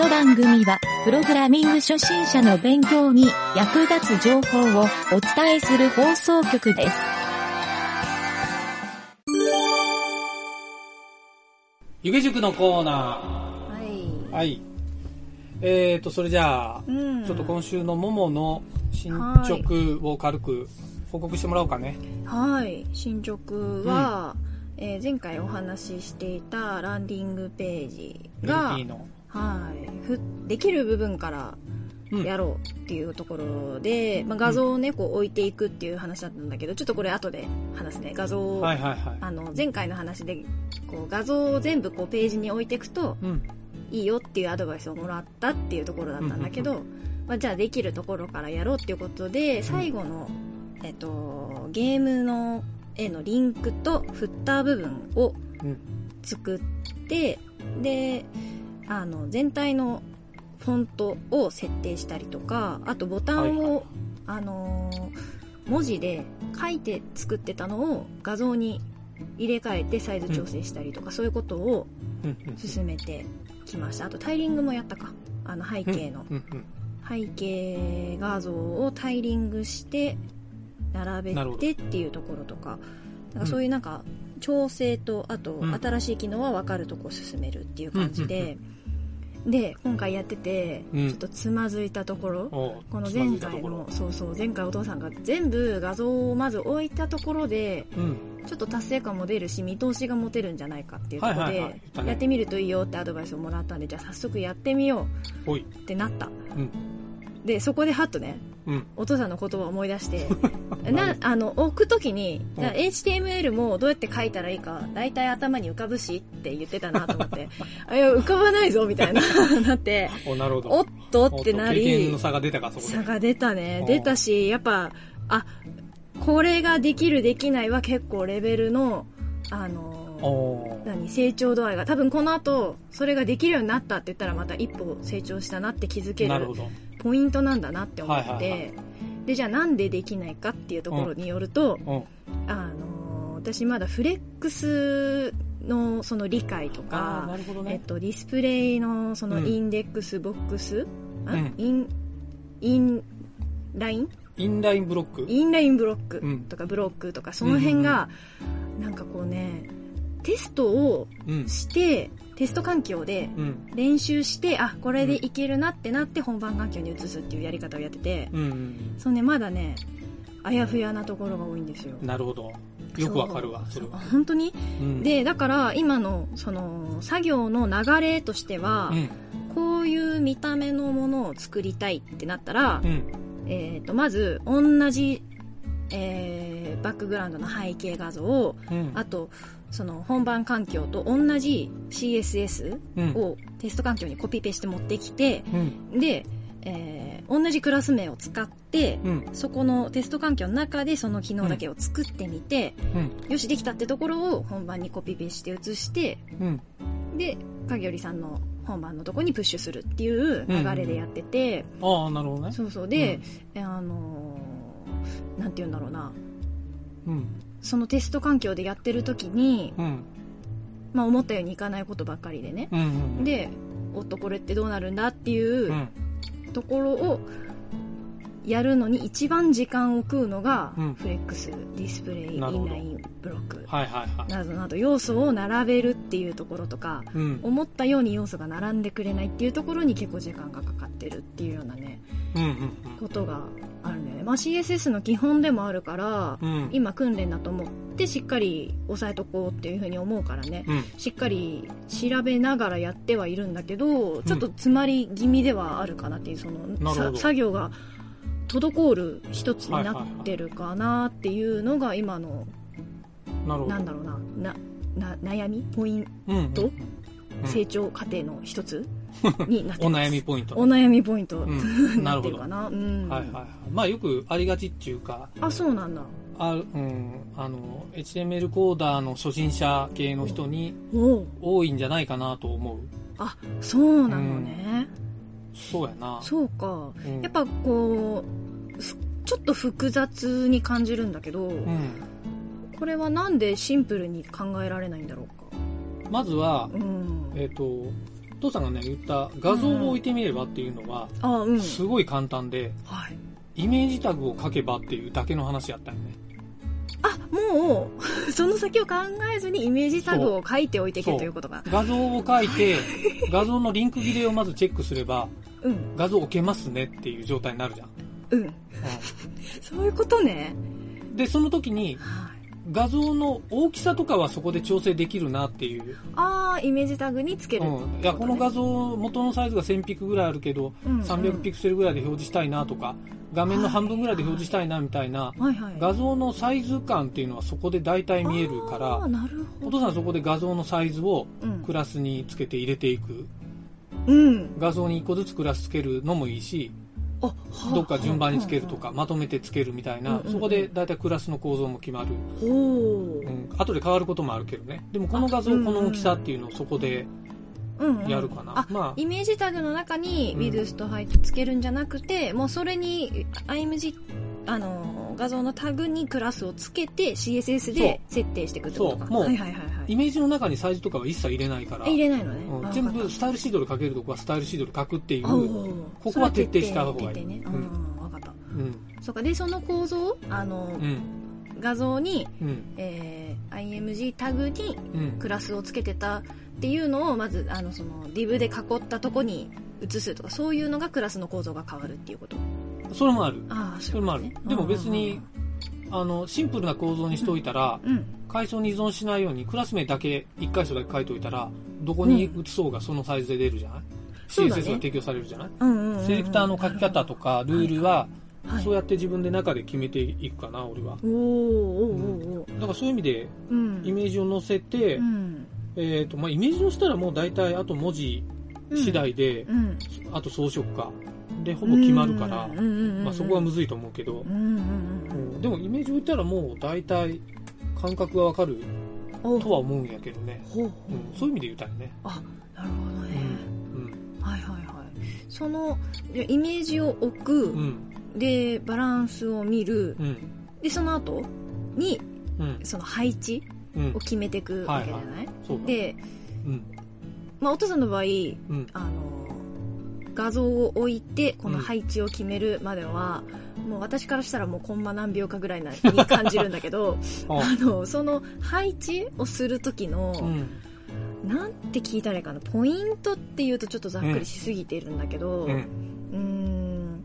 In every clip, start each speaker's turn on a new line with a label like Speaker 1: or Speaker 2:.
Speaker 1: の番組は、プログラミング初心者の勉強に役立つ情報をお伝えする放送局です。
Speaker 2: 湯気塾のコーナ
Speaker 3: はい。
Speaker 2: ー。はい。えーと、それじゃあ、
Speaker 3: うん
Speaker 2: ちょっと今週のももの進捗を軽く報告してもらおうかね。
Speaker 3: はい。進捗は、えー前回お話ししていたランディングページが。はい。ふできる部分から
Speaker 2: うん
Speaker 3: やろうっていうところで、まあ、画像をね、こう置いていくっていう話だったんだけど、ちょっとこれ後で話すね。画像を、
Speaker 2: はいはいはい。
Speaker 3: あの、前回の話で、こう画像を全部こうページに置いていくと、
Speaker 2: うん。
Speaker 3: いいよっていうアドバイスをもらったっていうところだったんだけど、まあ、じゃあできるところからやろうっていうことで最後の、えっと、ゲームの絵のリンクとフッター部分を
Speaker 2: うん。
Speaker 3: 作ってであの全体のフォントを設定したりとかあとボタンを、
Speaker 2: はいはい。
Speaker 3: あのー文字で書いて作ってたのを画像に入れ替えてサイズ調整したりとか、そういうことを
Speaker 2: うん。うん。
Speaker 3: 進めてきました。あとタイリングもやったか。あの背景の。
Speaker 2: うんうん。
Speaker 3: 背景画像をタイリングして並べてっていうところとか。なんかそういうなんか調整とあと
Speaker 2: うん。
Speaker 3: 新しい機能は分かるとこ進めるっていう感じでで今回やってて
Speaker 2: うん
Speaker 3: ちょっとつまずいたところこの前回のそうそう前回お父さんが全部画像をまず置いたところで
Speaker 2: うん。
Speaker 3: ちょっと達成感も出るし見通しが持てるんじゃないかっていうところでやってみるといいよってアドバイスをもらったんでじゃあ早速やってみよ。うってなった
Speaker 2: うん。
Speaker 3: でそこでハッとね
Speaker 2: うん。
Speaker 3: お父さんの言葉を思い出して。
Speaker 2: な
Speaker 3: なあ。の置くときに
Speaker 2: うん。
Speaker 3: HTML もどうやって書いたらいいか大体頭に浮かぶしって言ってたなと思って。あいや浮かばないぞみたいな なって。
Speaker 2: お、なるほど。
Speaker 3: おっとってなり。
Speaker 2: の差が出たか、そこで。
Speaker 3: 差が出たね。
Speaker 2: うん。
Speaker 3: 出たしやっぱあこれができるできないは結構レベルのあの何？成長度合いが。多分この後それができるようになったって言ったらまた一歩成長したなって気づける。ポイントなんだなって思って、
Speaker 2: はいはいはい。
Speaker 3: でじゃあなんでできないかっていうところによると、
Speaker 2: うん。
Speaker 3: あの私まだフレックスのその理解とか
Speaker 2: ね。
Speaker 3: えっと、 display のその
Speaker 2: うん。
Speaker 3: index box、あ
Speaker 2: うん。
Speaker 3: イン inline？inline block？inline block
Speaker 2: うん。
Speaker 3: とか block とかその辺がなんかこうねテストを
Speaker 2: うん。
Speaker 3: してテスト環境で
Speaker 2: うん。
Speaker 3: 練習してあこれでいけるなってなって本番環境に移すっていうやり方をやってて
Speaker 2: うんうん。
Speaker 3: そうねまだねあやふやなところが多いんですよ
Speaker 2: なるほど。よくわかるわ、それは。
Speaker 3: 本当に？
Speaker 2: うん、
Speaker 3: でだから今のその作業の流れとしては、
Speaker 2: うん。
Speaker 3: こういう見た目のものを作りたいってなったら、
Speaker 2: うん。
Speaker 3: えー、とまず同じ、えーバックグラウンドの背景画像を
Speaker 2: うん。
Speaker 3: あとその本番環境と同じ CSS
Speaker 2: うん。
Speaker 3: をテスト環境にコピペして持ってきて
Speaker 2: うん。
Speaker 3: で、えー同じクラス名を使って
Speaker 2: うん。
Speaker 3: そこのテスト環境の中でその機能だけを作ってみて、
Speaker 2: うん。
Speaker 3: よしできたってところを本番にコピペして移して
Speaker 2: うん。
Speaker 3: で影織さんの本番のとこにプッシュするっていう流れでやってて、
Speaker 2: ああ、なるほどね。
Speaker 3: そうそうで、あのーなんて言うんだろうな
Speaker 2: うん。
Speaker 3: そのテスト環境でやってる時に、
Speaker 2: うん。
Speaker 3: まあ、思ったようにいかないことばっかりでね、
Speaker 2: うん。うん。
Speaker 3: でおっとこれってどうなるんだっていううんところをやるのに一番時間を食うのが、
Speaker 2: うん
Speaker 3: フレックスディスプレイインラインブロック。などなど要素を並べるっていうところとか
Speaker 2: うん。
Speaker 3: 思ったように要素が並んでくれないっていうところに結構時間がかかってるっていうようなね
Speaker 2: うん。うん。
Speaker 3: ことがあるんだよね、まあ、CSS の基本でもあるから、
Speaker 2: うん。
Speaker 3: 今訓練だと思ってしっかり押さえとこうっていうふうに思うからね
Speaker 2: うん。
Speaker 3: しっかり調べながらやってはいるんだけどちょっと詰まり気味ではあるかなっていうその作業が滞る一つになってるかなっていうのが今の
Speaker 2: なるほど。
Speaker 3: なんだろうななな悩み？ポイン
Speaker 2: うん。
Speaker 3: と
Speaker 2: うん
Speaker 3: 成長過程の一つ？になって
Speaker 2: お
Speaker 3: ます
Speaker 2: 悩みポイントね。
Speaker 3: お悩みポイント、
Speaker 2: うん。な
Speaker 3: な
Speaker 2: るほど。
Speaker 3: かな、うん
Speaker 2: はいはいはい。まあよくありがちっていうか、
Speaker 3: あそうなんだ
Speaker 2: あうん、あの、HTML コーダーの初心者系の人に
Speaker 3: おお
Speaker 2: 多いんじゃないかなと思う。
Speaker 3: あそうなのね、
Speaker 2: そうやな。
Speaker 3: そうか
Speaker 2: うん
Speaker 3: やっぱこうふちょっと複雑に感じるんだけど、
Speaker 2: うん。
Speaker 3: これはなんでシンプルに考えられないんだろうか
Speaker 2: まずは、
Speaker 3: うん
Speaker 2: えっ、と、父さんがね言った画像を置いてみればっていうのは、
Speaker 3: あうん。
Speaker 2: すごい簡単で
Speaker 3: はい。
Speaker 2: イメージタグを書けばっていうだけの話やったよね。
Speaker 3: あもう その先を考えずにイメージタグを書いておいていけということか
Speaker 2: 画像を書いて画像のリンク切れをまずチェックすれば
Speaker 3: うん。
Speaker 2: 画像置けますねっていう状態になるじゃん、
Speaker 3: うん。そういうことね。
Speaker 2: うんでその時に
Speaker 3: はい
Speaker 2: 画像の大きさとかはそこで調整できるなっていう、
Speaker 3: ああイメージタグにつける。
Speaker 2: うん、いやこの画像元のサイズが1000ピクぐらいあるけど、
Speaker 3: うんうん。
Speaker 2: 300ピクセルぐらいで表示したいなとか画面の半分ぐらいで表示したいなみたいな
Speaker 3: はいはい。
Speaker 2: 画像のサイズ感っていうのはそこで大体見えるか
Speaker 3: あ
Speaker 2: ら
Speaker 3: ーなるほど。
Speaker 2: お父さんはそこで画像のサイズを
Speaker 3: うん。
Speaker 2: クラスにつけて入れていく。
Speaker 3: うん。
Speaker 2: 画像に1個ずつクラスつけるのもいいしどっか順番につけるとかまとめてつけるみたいなそこで大体クラスの構造も決まる、
Speaker 3: ほう。
Speaker 2: うん、後で変わることもあるけどね。でもこの画像この大きさっていうのをそこでやるかな、
Speaker 3: あ
Speaker 2: まあ。
Speaker 3: イメージタグの中に
Speaker 2: うん
Speaker 3: Windows と入ってつけるんじゃなくて、もうそれに IMG あの画像のタグにクラスをつけて CSS で設定していくってことか。
Speaker 2: そう。もう
Speaker 3: はいはいはいはい
Speaker 2: イメージの中にサイズとかは一切入れないから。
Speaker 3: え入れないのね、
Speaker 2: うん。
Speaker 3: あ
Speaker 2: 全部スタイルシードル書けるとこはスタイルシードル書くっていう、ここは徹底した方がいい。
Speaker 3: ね、
Speaker 2: うん。
Speaker 3: うん分かった。
Speaker 2: ん。
Speaker 3: そうか。でその構造あの、
Speaker 2: うん。
Speaker 3: 画像に、
Speaker 2: うん。
Speaker 3: えー IMG タグに
Speaker 2: うん。
Speaker 3: クラスをつけてたっていうのをまずあのその div で囲ったとこに移すとかそういうのがクラスの構造が変わるっていうこと。
Speaker 2: それもある。
Speaker 3: ああ
Speaker 2: それもある。でも別にあのシンプルな構造にしておいたら
Speaker 3: うん
Speaker 2: 階層に依存しないようにクラス名だけ1箇所だけ書いておいたらどこに移そうがそのサイズで出るじゃない、
Speaker 3: そうだね。
Speaker 2: CSS が提供されるじゃない、
Speaker 3: うんうんうんうん。
Speaker 2: セレクターの書き方とかルールは
Speaker 3: はい
Speaker 2: そうやって自分で中で決めていくかな俺は。
Speaker 3: おーおーおーおー。
Speaker 2: だからそういう意味で
Speaker 3: うん。
Speaker 2: イメージを載せて、
Speaker 3: うん。
Speaker 2: えーとまあ、イメージをしたらもう大体あと文字次第で、
Speaker 3: うん。
Speaker 2: あと装飾かでほぼ決まるから、まあ、そこはむずいと思うけど。
Speaker 3: うん。
Speaker 2: でもイメージ置いたらもう大体感覚がわかる？とは思うんやけどね、
Speaker 3: ほう。ほう
Speaker 2: うん、そういう意味で言うたらね、
Speaker 3: あなるほどね、
Speaker 2: うん。
Speaker 3: はいはいはい。そのイメージを置く、
Speaker 2: うん。
Speaker 3: でバランスを見る。
Speaker 2: うん。
Speaker 3: でその後に
Speaker 2: うん。
Speaker 3: その配置
Speaker 2: うん。
Speaker 3: を決めていくわけじゃない、
Speaker 2: そうだ
Speaker 3: で、
Speaker 2: うん。
Speaker 3: まあ、お父さんの場合
Speaker 2: うん。
Speaker 3: あの画像を置いてこの配置を決めるまでは、もう私からしたらもうコンマ何秒かぐらいなに感じるんだけど
Speaker 2: あ。
Speaker 3: あのその配置をする時の、
Speaker 2: うん
Speaker 3: なんて聞いたらいいかなポイントっていうとちょっとざっくりしすぎてるんだけど、
Speaker 2: う
Speaker 3: うん。ーん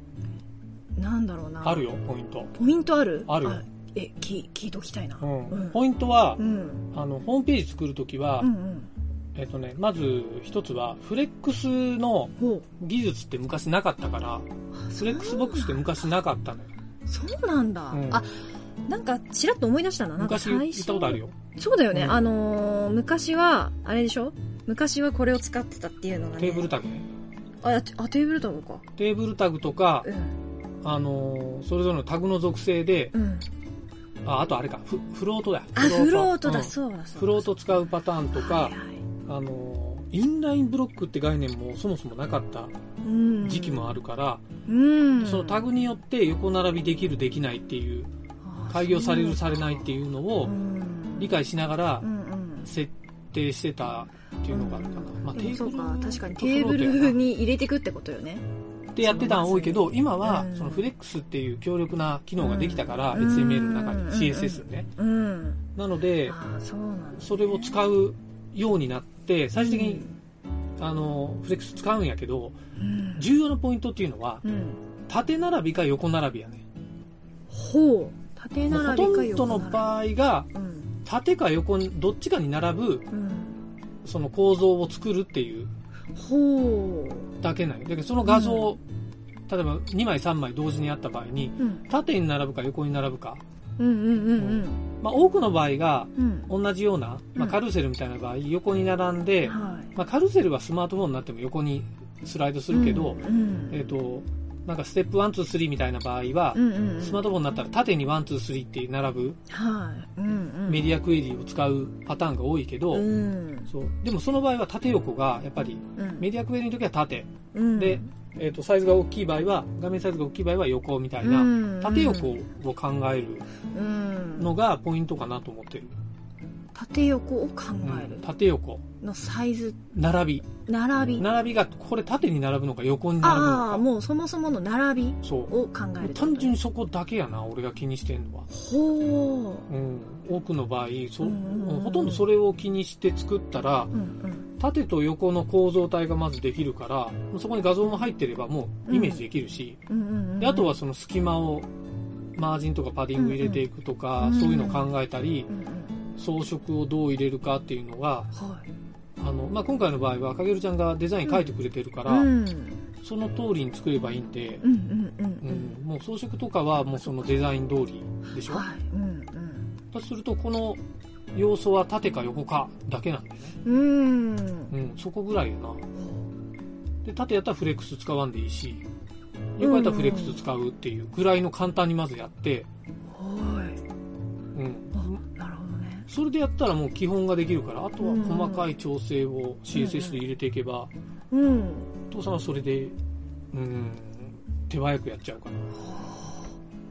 Speaker 3: なんだろうな。
Speaker 2: あるよポイント、
Speaker 3: ポイントある？
Speaker 2: あるよ。
Speaker 3: え聞聞いときたいな。
Speaker 2: うん。
Speaker 3: うん。
Speaker 2: ポイントは、
Speaker 3: うん。
Speaker 2: あのホームページ作るときは、
Speaker 3: うんうん
Speaker 2: えっとね、まず一つはフレックスの
Speaker 3: ほ
Speaker 2: 技術って昔なかったから
Speaker 3: う
Speaker 2: フレックスボックスって昔なかったのよ。
Speaker 3: そうなんだ、
Speaker 2: うん。
Speaker 3: あなんかちらっと思い出したな。なんか
Speaker 2: 昔言ったことあるよ。
Speaker 3: そうだよね、
Speaker 2: うん。
Speaker 3: あのー昔はあれでしょ？昔はこれを使ってたっていうのがね。
Speaker 2: table タグね。
Speaker 3: あやあ table タグか。
Speaker 2: table タグとか、
Speaker 3: うん。
Speaker 2: あのーそれぞれのタグの属性で
Speaker 3: うん。
Speaker 2: ああとあれか。フ float だ。
Speaker 3: あ float。だ、
Speaker 2: うん
Speaker 3: そうだそうだ。
Speaker 2: float 使うパターンとか、
Speaker 3: はいはい
Speaker 2: あのーインラインブロックって概念もそもそもなかった
Speaker 3: うん。
Speaker 2: 時期もあるから、
Speaker 3: うん。
Speaker 2: そのタグによって横並びできるできないっていう開業されるされないっていうのを理解しながら設定してたっていうのがあるかな、まあ、テーブル
Speaker 3: 確かにテーブルに入れていくってことよね。
Speaker 2: でやってたの多いけど今は
Speaker 3: うん。
Speaker 2: そのフレックスっていう強力な機能ができたから
Speaker 3: うん。
Speaker 2: HTML の中に
Speaker 3: うん。
Speaker 2: CSS ね。
Speaker 3: うん。
Speaker 2: なので
Speaker 3: そ
Speaker 2: れを使うようになって最終的にあのフレックス使うんやけど
Speaker 3: うん。
Speaker 2: 重要なポイントっていうのは
Speaker 3: うん。
Speaker 2: 縦並びか横並びやね
Speaker 3: ほう。縦並びか
Speaker 2: とんどの場合が
Speaker 3: うん。
Speaker 2: 縦か横にどっちかに並ぶ
Speaker 3: うん。
Speaker 2: その構造を作るっていう。
Speaker 3: ほ
Speaker 2: だけなんよだけどその画像、例えば2枚3枚同時にあった場合に
Speaker 3: ううん。
Speaker 2: 縦に並ぶか横に並ぶか、
Speaker 3: うんうんうん
Speaker 2: まあ、多くの場合が同じような、まあ、
Speaker 3: うん
Speaker 2: カルーセルみたいな場合横に並んで、
Speaker 3: はい。
Speaker 2: まあ、カルーセルはスマートフォンになっても横にスライドするけど、
Speaker 3: うん。
Speaker 2: えっ、となんかステップ123みたいな場合は、スマートフォンになったら縦に123って並ぶ
Speaker 3: はい。うんうん。
Speaker 2: メディアクエリを使うパターンが多いけど、
Speaker 3: うん。
Speaker 2: そう。でもその場合は縦横がやっぱり
Speaker 3: うん。
Speaker 2: メディアクエリの時は縦、
Speaker 3: うん。
Speaker 2: で、えー、とサイズが大きい場合は画面サイズが大きい場合は横みたいな、
Speaker 3: うん
Speaker 2: 縦横を考える
Speaker 3: うん
Speaker 2: のがポイントかなと思ってる、
Speaker 3: 縦横を考える
Speaker 2: うん縦横。
Speaker 3: のサイズ、
Speaker 2: 並び。
Speaker 3: 並び。
Speaker 2: 並びが、これ縦に並ぶのか横に並ぶのか。
Speaker 3: ああ、もうそもそもの並び
Speaker 2: そう。
Speaker 3: を考える。
Speaker 2: 単純にそこだけやな、俺が気にしてんのは。
Speaker 3: ほ
Speaker 2: うん。多くの場合、そ
Speaker 3: うんうんうん
Speaker 2: ほとんどそれを気にして作ったら
Speaker 3: う。、うんうん。
Speaker 2: 縦と横の構造体がまずできるから、そこに画像も入ってればもうイメージできるし。であとはその隙間を、マージンとかパディング入れていくとか、そういうのを考えたり。装飾をどう入れるかっていうのが、
Speaker 3: はい。
Speaker 2: あの、まあ、今回の場合は、かげるちゃんがデザイン書いてくれてるから、
Speaker 3: うん。
Speaker 2: その通りに作ればいいんで、もう装飾とかはもうそのデザイン通りでし
Speaker 3: うん。
Speaker 2: ょ？
Speaker 3: はい。うんうん。
Speaker 2: だとすると、この要素は縦か横かだけなんでね。
Speaker 3: うーん。
Speaker 2: うん、そこぐらいやな。で、縦やったらフレックス使わんでいいし、横やったらフレックス使うっていうぐらいの簡単にまずやって、
Speaker 3: はい。
Speaker 2: うん。
Speaker 3: あ、なるほどね。
Speaker 2: それでやったらもう基本ができるから、あとは細かい調整を CSS で入れていけば、
Speaker 3: うん。
Speaker 2: 父さんはそれで、うん、手早くやっちゃうか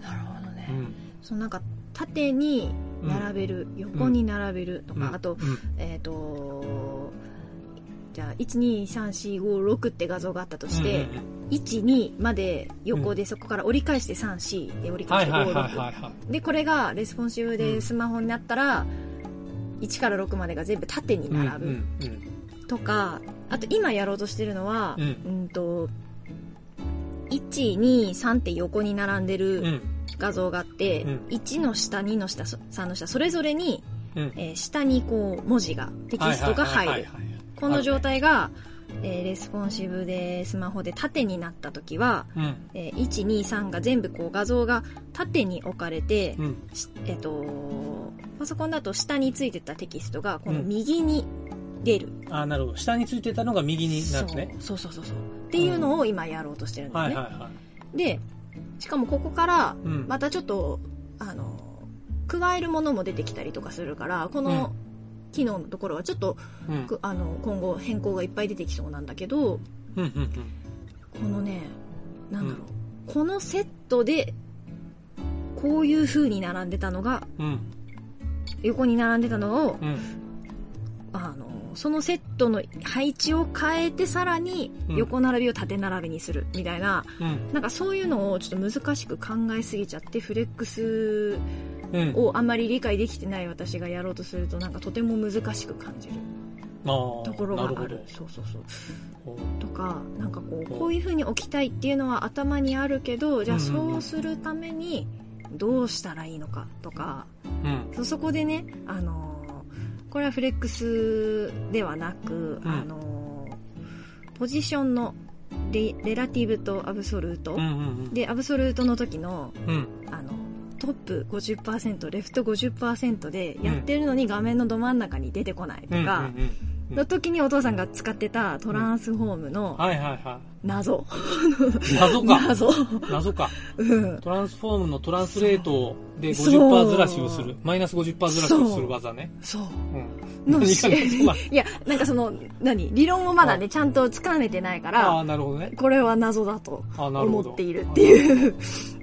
Speaker 3: なるほどね。
Speaker 2: な。うん。
Speaker 3: そのなんか、縦に並べる、横に並べるとか、
Speaker 2: うん。
Speaker 3: あと、
Speaker 2: うん。
Speaker 3: えっ、と、じゃあ、1、2、3、4、5、6って画像があったとして、
Speaker 2: うん。うんうん
Speaker 3: 1、2まで横でそこから折り返して3、4で折り返して5、
Speaker 2: はいはいはい
Speaker 3: 6。
Speaker 2: はいはい。
Speaker 3: で、これがレスポンシブでスマホになったら、1から6までが全部縦に並ぶ。
Speaker 2: うん
Speaker 3: とか、あと今やろうとしてるのは、
Speaker 2: う
Speaker 3: うんん、と、1、2、3って横に並んでる画像があって、
Speaker 2: うん。
Speaker 3: 1の下、2の下、そ3の下、それぞれに、
Speaker 2: うん。
Speaker 3: えー下にこう文字が、テキストが入る。この状態が、えーレスポンシブでスマホで縦になった時は、
Speaker 2: うん。
Speaker 3: えー1、2、3が全部こう画像が縦に置かれて、
Speaker 2: うん。
Speaker 3: しえっ、と、パソコンだと下についてたテキストがこの右に出る。
Speaker 2: あなるほど。下についてたのが右になるね。
Speaker 3: そうそうそうそう。っていうのを今やろうとしてるんですね。
Speaker 2: はいはいはい。
Speaker 3: で、しかもここから、
Speaker 2: うん。
Speaker 3: またちょっと、あの、加えるものも出てきたりとかするから、この機能のところはちょっと、
Speaker 2: うん。
Speaker 3: くあの、今後変更がいっぱい出てきそうなんだけど、
Speaker 2: うんうん
Speaker 3: このね、なんだろう、このセットで、こういう風に並んでたのが、
Speaker 2: うんうん。
Speaker 3: 横に並んでたのを、
Speaker 2: うん。
Speaker 3: あの、そのセットの配置を変えてさらに
Speaker 2: うん。
Speaker 3: 横並びを縦並びにするみたいな、
Speaker 2: うん。
Speaker 3: なんかそういうのをちょっと難しく考えすぎちゃって、フレックス
Speaker 2: うん。
Speaker 3: をあんまり理解できてない私がやろうとするとなんかとても難しく感じるところがある。そうそうそう。
Speaker 2: ほ
Speaker 3: とかなんかこうこういう風に置きたいっていうのは頭にあるけどじゃあそうするためにどうしたらいいのかとか
Speaker 2: ううん。
Speaker 3: そそこでねあのーこれはフレックスではなく、
Speaker 2: うん。
Speaker 3: あのーポジションのレレラティブとアブソルート、
Speaker 2: うんうん
Speaker 3: でアブソルートの時の
Speaker 2: うん。
Speaker 3: あのトップ50%レフト50%でやってるのに画面のど真ん中に出てこないと
Speaker 2: うん
Speaker 3: か
Speaker 2: うんうん
Speaker 3: の時にお父さんが使ってたトランスフォームの謎
Speaker 2: い謎。か。
Speaker 3: 謎。
Speaker 2: 謎か。
Speaker 3: うん。
Speaker 2: トランスフォームのトランスレートで
Speaker 3: そう。
Speaker 2: 50%ずらしをする。マイナス50%ずらしをする技ね。
Speaker 3: そう。
Speaker 2: うん。何
Speaker 3: のし いやなんかその何？理論をまだねちゃんとつかめてないか
Speaker 2: あ
Speaker 3: ら
Speaker 2: あなるほどね。
Speaker 3: これは謎だと思っているっていう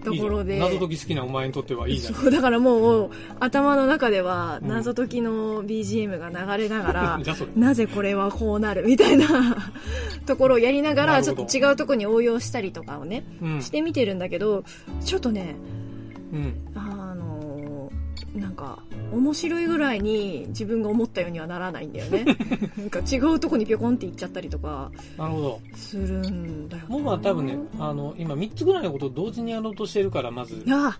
Speaker 3: ところで。
Speaker 2: 謎解き好きなお前にとってはいいじゃん。
Speaker 3: そうだからもう頭の中では
Speaker 2: うん。
Speaker 3: 謎解きの BGM が流れながら、
Speaker 2: じゃあそれ。
Speaker 3: なぜこれはこうなるみたいな ところをやりながらちょっと違うところに応用したりとかをね
Speaker 2: うん。
Speaker 3: してみてるんだけどちょっとね
Speaker 2: うん。
Speaker 3: あなんか面白いぐらいに自分が思ったようにはならないんだよね。なんか違うとこにピョコンって行っちゃったりとか。
Speaker 2: なるほど。
Speaker 3: するんだよ
Speaker 2: もうまあ多分ねあの今3つぐらいのことを同時にやろうとしてるからまず
Speaker 3: あ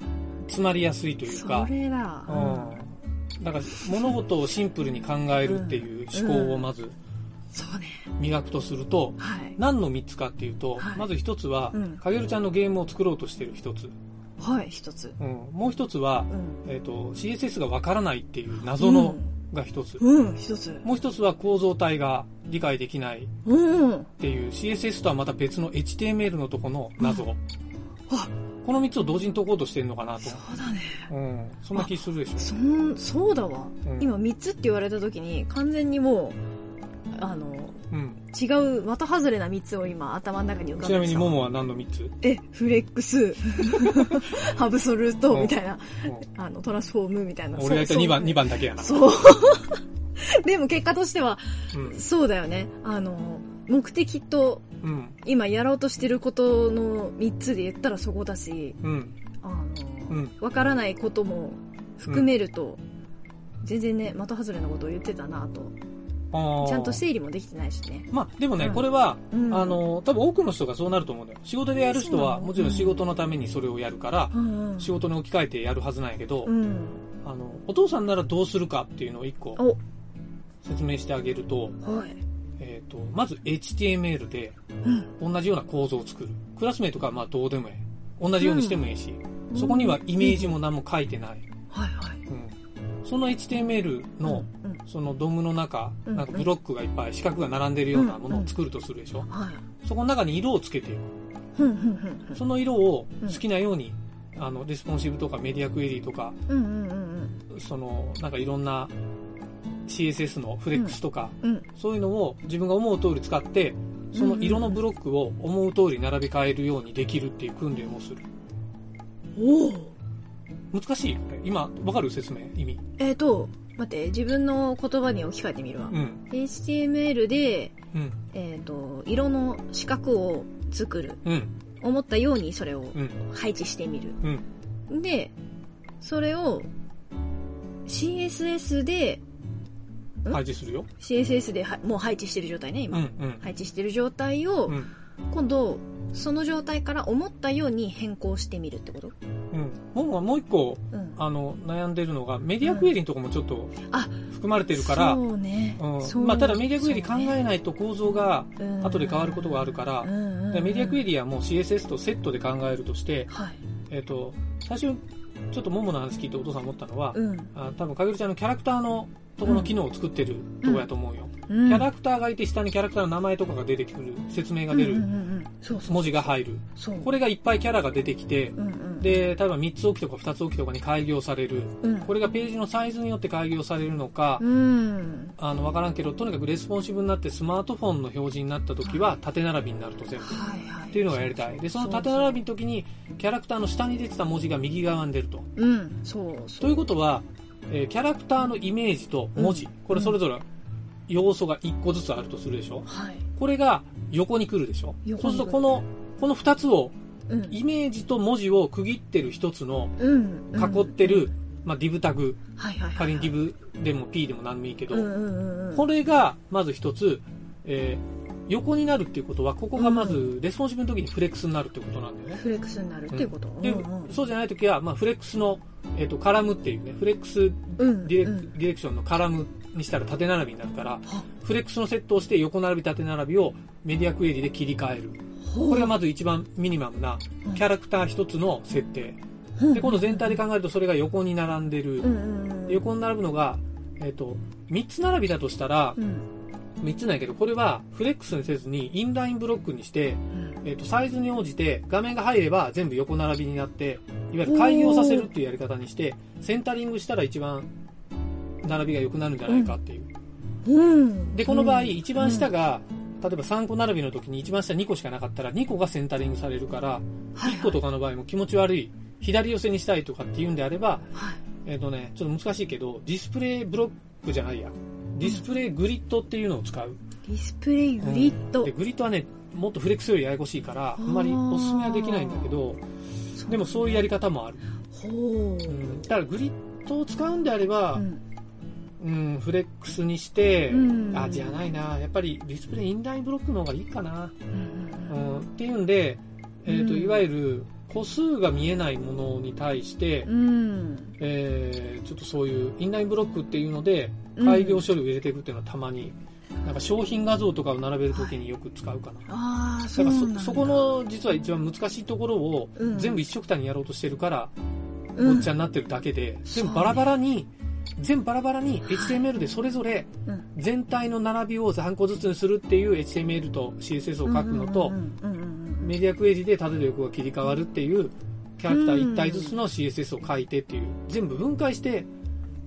Speaker 2: 詰まりやすいという
Speaker 3: そ
Speaker 2: か
Speaker 3: れだ、
Speaker 2: うん、だから物事をシンプルに考えるっていう思考をまず
Speaker 3: そうね。
Speaker 2: 磨くとすると、
Speaker 3: はい。
Speaker 2: 何の3つかっていうと、
Speaker 3: はい。
Speaker 2: まず1つは、
Speaker 3: うん。
Speaker 2: かげるちゃんのゲームを作ろうとしてる1つ、
Speaker 3: はい。一つ。
Speaker 2: うん、もう1つは、
Speaker 3: うん。
Speaker 2: えー、と CSS がわからないっていう謎のが1つ、
Speaker 3: うん、うん、一つ。
Speaker 2: もう1つは構造体が理解できない
Speaker 3: うん。
Speaker 2: っていう CSS とはまた別の HTML のとこの謎、
Speaker 3: あ。
Speaker 2: この3つを同時に解こうとしてるのかなと。
Speaker 3: そ、うだね。
Speaker 2: うん、そんな気するでしょ。
Speaker 3: そんそうだわ、
Speaker 2: うん。
Speaker 3: 今3つって言われた時に完全にもうあの
Speaker 2: うん
Speaker 3: 違う的外れな3つを今頭の中に浮かべて
Speaker 2: ちなみに、
Speaker 3: さ
Speaker 2: モモは何の3つ？
Speaker 3: え、フレックス、ハブソルトみたいな、
Speaker 2: うん
Speaker 3: あの、トランスフォームみたいな。
Speaker 2: 俺が言った2番、2番だけやな。
Speaker 3: そう。でも結果としては、
Speaker 2: うん。
Speaker 3: そうだよね。あの、目的と
Speaker 2: うん。
Speaker 3: 今やろうとしてることの3つで言ったらそこだし、
Speaker 2: うん。
Speaker 3: あの、
Speaker 2: うん。
Speaker 3: わからないことも含めると、全然ね、的外れなことを言ってたなと。ちゃんと整理もできてないしね。
Speaker 2: まあ、でもね、
Speaker 3: うん
Speaker 2: これは、
Speaker 3: うん
Speaker 2: あの、多分多くの人がそうなると思うんだよ。仕事でやる人は、もちろん仕事のためにそれをやるから、
Speaker 3: うんうん。
Speaker 2: 仕事に置き換えてやるはずなんやけど、
Speaker 3: うん。
Speaker 2: あの、お父さんならどうするかっていうのを一個
Speaker 3: お、
Speaker 2: 説明してあげると、
Speaker 3: はい。
Speaker 2: えっ、と、まず HTML で
Speaker 3: うん。
Speaker 2: 同じような構造を作る。クラスメイトかまあどうでもいい。同じようにしてもいいし、そこにはイメージも何も書いてない。
Speaker 3: はいはい。
Speaker 2: うん。その HTML の、
Speaker 3: うん、
Speaker 2: そのドムの中、
Speaker 3: うん
Speaker 2: なんかブロックがいっぱい、四角が並んでるようなものを作るとするでしょ？
Speaker 3: はい。
Speaker 2: そこの中に色をつけていく。その色を好きなように、あの、レスポンシブとか media query とか、その、なんかいろんな CSS のフレックスとか。そういうのを自分が思う通り使って、その色のブロックを思う通り並び替えるようにできるっていう訓練をする。
Speaker 3: おお。
Speaker 2: 難しい。今、わかる説明？意味。
Speaker 3: えっ、と、待って、自分の言葉に置き換えてみるわ。
Speaker 2: うん。
Speaker 3: HTML で、
Speaker 2: うん。
Speaker 3: えっ、と、色の四角を作る。
Speaker 2: うん。
Speaker 3: 思ったようにそれを
Speaker 2: うん。
Speaker 3: 配置してみる。
Speaker 2: うん。
Speaker 3: で、それを CSS で、ん？
Speaker 2: 配置するよ。
Speaker 3: CSS ではもう配置してる状態ね、今。
Speaker 2: うん。うん。
Speaker 3: 配置してる状態を、
Speaker 2: うん。
Speaker 3: 今度、その状態から思ったように変更してみるってこと？
Speaker 2: うん。ももはもう一個、
Speaker 3: うん。
Speaker 2: あの、悩んでるのが、メディアクエリのとこもちょっと
Speaker 3: あ、
Speaker 2: 含まれてるから、
Speaker 3: そうね。
Speaker 2: うんまあ、ただメディアクエリ考えないと構造が
Speaker 3: うん
Speaker 2: 後で変わることがあるから、メディアクエリはもう CSS とセットで考えるとして、
Speaker 3: はい。
Speaker 2: えっ、と、最初、ちょっとモモの話聞いてお父さん思ったのは、
Speaker 3: うん。
Speaker 2: あ多分かげるちゃんのキャラクターのとこの機能を作ってるとこやと思うよ。
Speaker 3: キ
Speaker 2: キャラクターがいて下にキャラクターの名前とかが出てくる、説明が出る、
Speaker 3: うんうんうんうんそうそう
Speaker 2: 文字が入る。これがいっぱいキャラが出てきて、
Speaker 3: うんうん、
Speaker 2: で、例えば3つ置きとか2つ置きとかに改行される。
Speaker 3: うん、
Speaker 2: これがページのサイズによって改行されるのか、
Speaker 3: うん。
Speaker 2: あの、わからんけど、とにかくレスポンシブになってスマートフォンの表示になった時は縦並びになると全部。
Speaker 3: はいはい。
Speaker 2: っていうのがやりたい。で、その縦並びの時に、キャラクターの下に出てた文字が右側に出ると。
Speaker 3: うん、そうそう。
Speaker 2: ということは、えーキャラクターのイメージと文字、
Speaker 3: うん
Speaker 2: これそれぞれ要素が1個ずつあるとするでしょ？
Speaker 3: はい。
Speaker 2: これが横に来るでしょ？そうすると、この、この2つを、
Speaker 3: うん。
Speaker 2: イメージと文字を区切ってる一つの
Speaker 3: うん。
Speaker 2: 囲ってる、まあ、ディブタグ、
Speaker 3: はいはいはい。
Speaker 2: 仮にディブでも P でも何でもいいけど、
Speaker 3: うんうんうんうん。
Speaker 2: これがまず一つ、えー横になるっていうことは、ここがまずレスポンシブの時にフレックスになるってことなんだよね。
Speaker 3: フレックスになるっていうこと、
Speaker 2: で、
Speaker 3: うんうん
Speaker 2: そうじゃない時は、まあ、フレックスの、えっ、と、 column っていうね、 flex
Speaker 3: うん。
Speaker 2: ディレ,、
Speaker 3: うん。
Speaker 2: direction の column にしたら縦並びになるから、
Speaker 3: は。
Speaker 2: フレックスのセットをして横並び縦並びを media query で切り替える。これがまず一番ミニマムなキャラクター一つの設定。
Speaker 3: うん。
Speaker 2: で、今度全体で考えるとそれが横に並んでる。横に並ぶのが、えっ、と、3つ並びだとしたら
Speaker 3: う、ん。
Speaker 2: 3つなんやけど、これはフレックスにせずにインラインブロックにして、
Speaker 3: うん
Speaker 2: えっ、と、サイズに応じて画面が入れば全部横並びになって、いわゆる開業させるっていうやり方にして、センタリングしたら一番並びが良くなるんじゃないかっていう。
Speaker 3: うん。
Speaker 2: で、この場合、
Speaker 3: うん
Speaker 2: 一番下が、例えば3個並びの時に一番下2個しかなかったら2個がセンタリングされるから、
Speaker 3: はい
Speaker 2: 1個とかの場合も気持ち悪い、左寄せにしたいとかっていうんであれば、
Speaker 3: はい。
Speaker 2: えっ、とね、ちょっと難しいけど、 display block じゃないや。 display grid っていうのを使う。
Speaker 3: display グリッド。
Speaker 2: で、 grid はね、もっとフレックスよりややこしいから、あんまりおすすめはできないんだけど、でもそういうやり方もある。
Speaker 3: ほう。
Speaker 2: うん、だから grid を使うんであれば、
Speaker 3: うん
Speaker 2: うん、フレックスにして、
Speaker 3: うん
Speaker 2: あ、じゃないな。やっぱり display inline block の方がいいかな。
Speaker 3: うんうん
Speaker 2: うん、っていうんで、えっ、と、
Speaker 3: うん
Speaker 2: いわゆる個数が見えないものに対して、
Speaker 3: うん。
Speaker 2: えーちょっとそういうインラインブロックっていうので、
Speaker 3: うん
Speaker 2: 開業処理を入れていくっていうのはたまに、なんか商品画像とかを並べるときによく使うかな。
Speaker 3: ああ、そ
Speaker 2: だから。そそこの実は一番難しいところを
Speaker 3: うん
Speaker 2: 全部一緒くたにやろうとしてるから、
Speaker 3: うん、
Speaker 2: ごっちゃになってるだけで、全部バラバラに、全部バラバラに HTML でそれぞれ
Speaker 3: うん
Speaker 2: 全体の並びを3個ずつにするっていう HTML と CSS を書くのと
Speaker 3: うん、うんうんうん
Speaker 2: メディアクエリで縦と横が切り替わるっていうキャラクター1体ずつの CSS を書いてっていう、全部分解して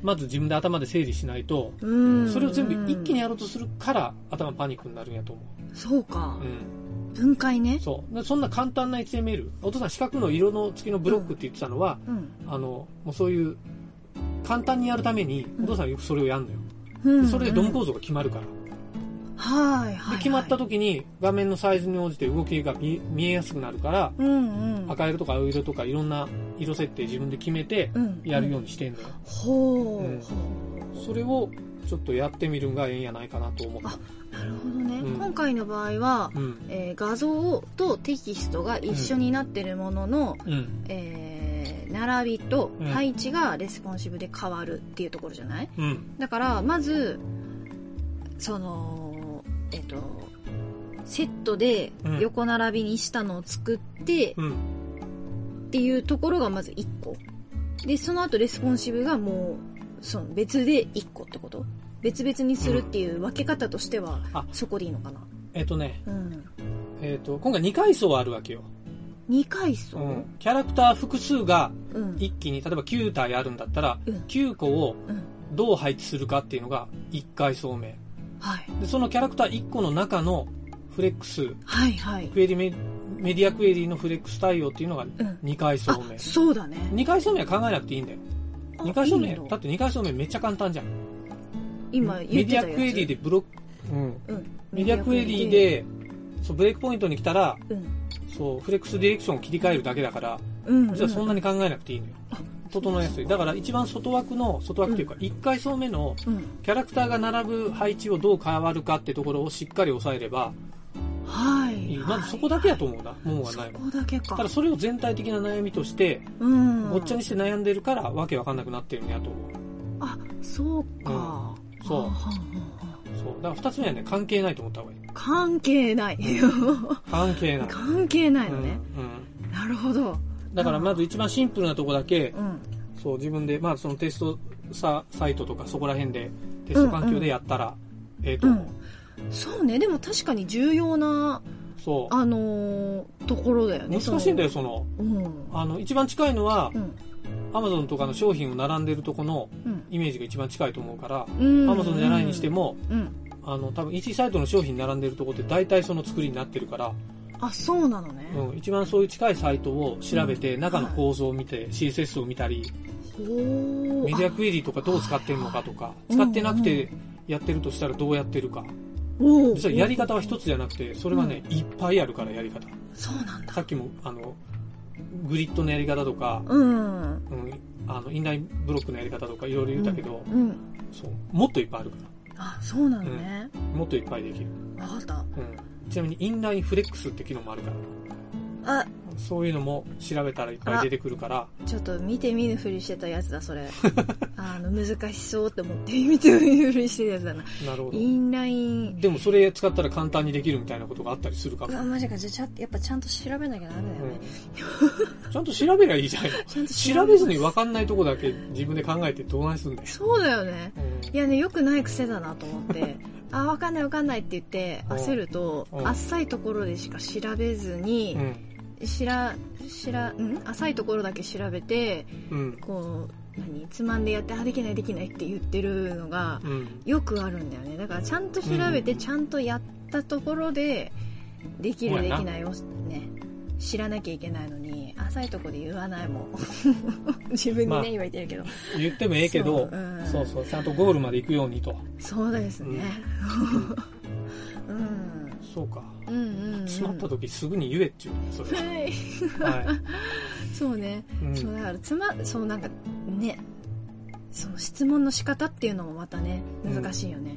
Speaker 2: まず自分で頭で整理しないと、
Speaker 3: うん
Speaker 2: それを全部一気にやろうとするから頭パニックになるんやと思
Speaker 3: そうか
Speaker 2: う。う。ん。
Speaker 3: 分解ね。
Speaker 2: そう。でそんな簡単な HTML。お父さん四角の色の付きのブロックって言ってたのは、
Speaker 3: うん。
Speaker 2: あの、もうそういう、簡単にやるために、お父さんはよくそれをやるのよ。
Speaker 3: うん
Speaker 2: でそれでドム構造が決まるから。
Speaker 3: はいはいはい。
Speaker 2: で決まった時に画面のサイズに応じて動きが見見えやすくなるから、
Speaker 3: うんうん。
Speaker 2: 赤色とか青色とかいろんな色設定自分で決めて
Speaker 3: うん
Speaker 2: やるようにしてんのよ。
Speaker 3: ほう、
Speaker 2: うん
Speaker 3: ほ
Speaker 2: それをちょっとやってみるんがええんやないかなと思った。
Speaker 3: うなるほどね、
Speaker 2: うん
Speaker 3: 今回の場合は、
Speaker 2: うん。
Speaker 3: えー画像とテキストが一緒になってるものの、
Speaker 2: うん。
Speaker 3: えー並びと
Speaker 2: うん
Speaker 3: 配置がレスポンシブで変わるっていうところじゃない？
Speaker 2: うん。
Speaker 3: だからまずそのえっ、とセットで
Speaker 2: うん。
Speaker 3: 横並びにしたのを作って、
Speaker 2: うん。
Speaker 3: っていうところがまず1個。でその後レスポンシブがもうその別で1個ってこと？別々にするっていう分け方としては、
Speaker 2: あ。
Speaker 3: そこでいいのかな？
Speaker 2: えっとね、
Speaker 3: うん。
Speaker 2: えっと、今回2階層あるわけよ。
Speaker 3: 2階層？
Speaker 2: うん。キャラクター複数が
Speaker 3: うん。
Speaker 2: 一気に、例えば9体あるんだったら、
Speaker 3: うん。
Speaker 2: 9個を
Speaker 3: うん。
Speaker 2: どう配置するかっていうのが1階層目。
Speaker 3: はい。
Speaker 2: で、そのキャラクター1個の中のフレックス、
Speaker 3: はいはい。
Speaker 2: クエリメメディアクエリのフレックス対応っていうのが
Speaker 3: うん。
Speaker 2: 2階層目
Speaker 3: あ。そうだね。
Speaker 2: 2階層目は考えなくていいんだよ。
Speaker 3: あ
Speaker 2: 2階層目、だって2階層目めっちゃ簡単じゃん。
Speaker 3: 今
Speaker 2: メ
Speaker 3: 言ってたやつ
Speaker 2: ディアクエリでブロック、うん。
Speaker 3: うん。
Speaker 2: メディアクエリで、そう、ブレイクポイントに来たら、
Speaker 3: うん。
Speaker 2: そう、フレックスディレクションを切り替えるだけだから、
Speaker 3: うん。
Speaker 2: 実はそんなに考えなくていいのよ。整えやすい。だから一番外枠の、外枠というか、1階層目の
Speaker 3: うん
Speaker 2: キャラクターが並ぶ配置をどう変わるかってところをしっかり押さえれば
Speaker 3: はい。
Speaker 2: まずそこだけやと思うな。もんはないもん。
Speaker 3: そこだけか
Speaker 2: ただそれを全体的な悩みとして、
Speaker 3: うん
Speaker 2: ごっちゃにして悩んでるから、わけわかんなくなってるんやと思う。
Speaker 3: あそうか、
Speaker 2: うんそうそう。だから二つ目はね、関係ないと思った方がいい。
Speaker 3: 関係ない
Speaker 2: 関係ない。
Speaker 3: 関係ないのね、
Speaker 2: うん。うん。
Speaker 3: なるほど
Speaker 2: だからまず一番シンプルなとこだけ、
Speaker 3: うん。
Speaker 2: そう、自分で、まあそのテストササイトとかそこら辺で、テスト環境でやったら、ええと。思う。
Speaker 3: そうね。でも確かに重要な
Speaker 2: そ
Speaker 3: あのーところだよ
Speaker 2: う。
Speaker 3: ね。
Speaker 2: 難しいんだよ、その、
Speaker 3: その。
Speaker 2: あの、一番近いのは
Speaker 3: う、ん。
Speaker 2: アマゾンとかの商品を並んでるとこの
Speaker 3: うん。
Speaker 2: イメージが一番近いと思うから、
Speaker 3: うん。
Speaker 2: アマゾンじゃないにしても、
Speaker 3: うん。
Speaker 2: あの、多分 EC サイトの商品並んでるとこって大体その作りになってるから、
Speaker 3: あそうなのね、
Speaker 2: うん、一番そういう近いサイトを調べて、
Speaker 3: うん。
Speaker 2: 中の構造を見て、CSS を見たり、メディアクエリとかどう使ってるのかとか、
Speaker 3: い
Speaker 2: 使ってなくてやってるとしたらどうやってるか。実はやり方は一つじゃなくて、それはね、いっぱいあるからやり方。
Speaker 3: そうなんだ。
Speaker 2: さっきも、あの、グリッドのやり方とか、
Speaker 3: うん。
Speaker 2: うん、あの、インラインブロックのやり方とかいろいろ言ったけど、
Speaker 3: うん。
Speaker 2: そう、もっといっぱいあるか
Speaker 3: あそうなのね、
Speaker 2: ら。もっといっぱいできる。
Speaker 3: わかった。
Speaker 2: うん。ちなみに、インラインフレックスって機能もあるから。
Speaker 3: あ。
Speaker 2: そういうのも調べたらいっぱい出てくるから、
Speaker 3: ちょっと見て見ぬふりしてたやつだそれ。あの難しそうって思って見て見ぬふりしてたやつだな。
Speaker 2: なるほど。
Speaker 3: インライン。
Speaker 2: でもそれ使ったら簡単にできるみたいなことがあったりするかも。
Speaker 3: うわマジかじゃあちゃんやっぱちゃんと調べなきゃダメだよね、
Speaker 2: うん。ちゃんと調べりゃいいじゃん。よ。
Speaker 3: ちゃんと
Speaker 2: 調べずに分かんないとこだけ自分で考えてどうないすんだよ。
Speaker 3: そうだよね。
Speaker 2: うん。
Speaker 3: いやねよくない癖だなと思ってあわかんないわかんないって言って
Speaker 2: うん
Speaker 3: 焦ると
Speaker 2: うん
Speaker 3: 浅いところでしか調べずにしらしらん？浅いところだけ調べて。こう何？つまんでやってあできないできないって言ってるのが
Speaker 2: うん。
Speaker 3: よくあるんだよね。だからちゃんと調べて
Speaker 2: うん。
Speaker 3: ちゃんとやったところでできるできないをね知らなきゃいけないのに浅いところで言わないもん。自分にね、
Speaker 2: まあ
Speaker 3: 言われてるけど。
Speaker 2: 言ってもええけど、
Speaker 3: そううん。
Speaker 2: そうそう、ちゃんとゴールまで行くようにと。
Speaker 3: そうですね。うん。
Speaker 2: そうか。
Speaker 3: うんうんうん。
Speaker 2: 詰まった時すぐに言えっていうね、それ
Speaker 3: は。い。
Speaker 2: は。はい。
Speaker 3: そうね、
Speaker 2: うん。
Speaker 3: そうだからつまそうなんかねその質問の仕方っていうのもまたね難しいよね、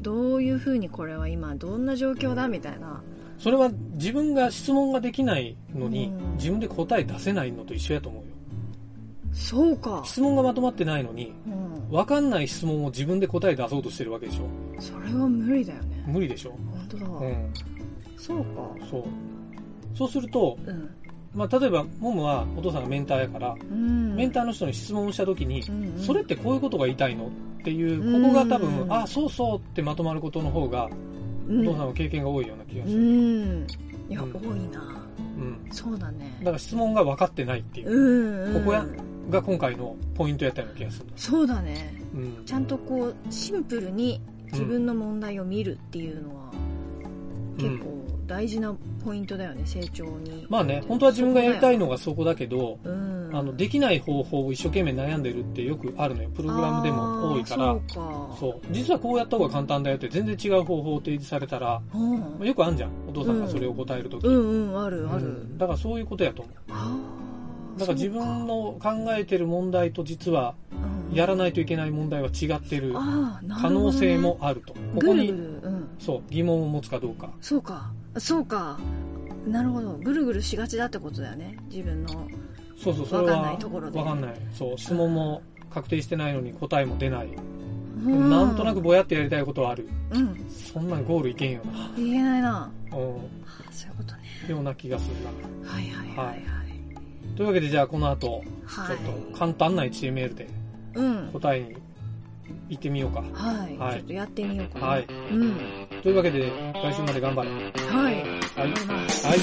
Speaker 3: どういうふうにこれは今どんな状況だみたいな
Speaker 2: それは自分が質問ができないのに、
Speaker 3: うん
Speaker 2: 自分で答え出せないのと一緒やと思うよ。
Speaker 3: そうか
Speaker 2: 質問がまとまってないのに、
Speaker 3: うん
Speaker 2: わかんない質問を自分で答え出そうとしてるわけでしょ。
Speaker 3: それは無理だよね
Speaker 2: 無理でしょ。
Speaker 3: 本当だ、
Speaker 2: うん。
Speaker 3: そうか
Speaker 2: そう。そうすると、
Speaker 3: うん
Speaker 2: まあ、例えば、モムはお父さんがメンターやから、
Speaker 3: うん
Speaker 2: メンターの人に質問をしたときに、
Speaker 3: うんうん
Speaker 2: それってこういうことが言いたいのっていう、
Speaker 3: うん
Speaker 2: ここが多分、あ、そうそうってまとまることの方が、
Speaker 3: うん
Speaker 2: お父さんは経験が多いような気が
Speaker 3: う
Speaker 2: する。
Speaker 3: んいや、
Speaker 2: うん
Speaker 3: 多いな
Speaker 2: うん。
Speaker 3: そうだね
Speaker 2: だから質問が分かってないっていうう。
Speaker 3: んうん
Speaker 2: ここやが今回のポイントやったような気がする。
Speaker 3: そうだね
Speaker 2: うん
Speaker 3: ち。ゃんとこうシンプルに自分の問題を見るっていうのは、結構大事なポイントだよね成長に
Speaker 2: まあね、本当は自分がやりたいのがそこだけど、
Speaker 3: うん
Speaker 2: あの、できない方法を一生懸命悩んでるってよくあるのよ。プログラムでも多いから。
Speaker 3: そう。
Speaker 2: 実はこうやった方が簡単だよって全然違う方法を提示されたら、
Speaker 3: うん
Speaker 2: まあよくあんじゃん。お父さんがそれを答えるとき。
Speaker 3: うんうんあるある、
Speaker 2: うんだからそういうことやと思う。だから自分の考えてる問題と実はやらないといけない問題は違ってる可能性もあると。ここに、
Speaker 3: るうん
Speaker 2: そう、疑問を持つかどうか。
Speaker 3: そうかそうかなるほどぐるぐるしがちだってことだよね自分の
Speaker 2: そうそう、それは。
Speaker 3: わかんないところで
Speaker 2: わかんない。そう、質問も確定してないのに答えも出ない。
Speaker 3: うん
Speaker 2: なんとなくぼやってやりたいことはある。
Speaker 3: うん
Speaker 2: そんなんゴールいけんよな。
Speaker 3: 言えないな
Speaker 2: う
Speaker 3: あそういうことね
Speaker 2: ん。ような気がするな。
Speaker 3: はいはいはいはい
Speaker 2: というわけでじゃあこの後、
Speaker 3: はい
Speaker 2: ちょっと簡単な HTML で
Speaker 3: うん
Speaker 2: 答えに行ってみようか。
Speaker 3: はい、
Speaker 2: はい
Speaker 3: ちょっとやってみようかな
Speaker 2: はい。
Speaker 3: うん
Speaker 2: というわけで、来週まで頑張れ。
Speaker 3: はい
Speaker 2: はい。
Speaker 3: 頑張ります
Speaker 2: はい。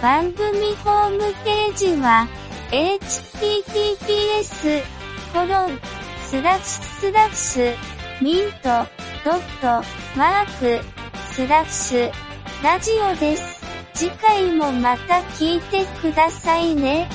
Speaker 4: 番組ホームページは、https, コロン、スラッシュスラッシュ、ミント、ドット、マーク、スラッシュ、ラジオです。次回もまた聞いてくださいね。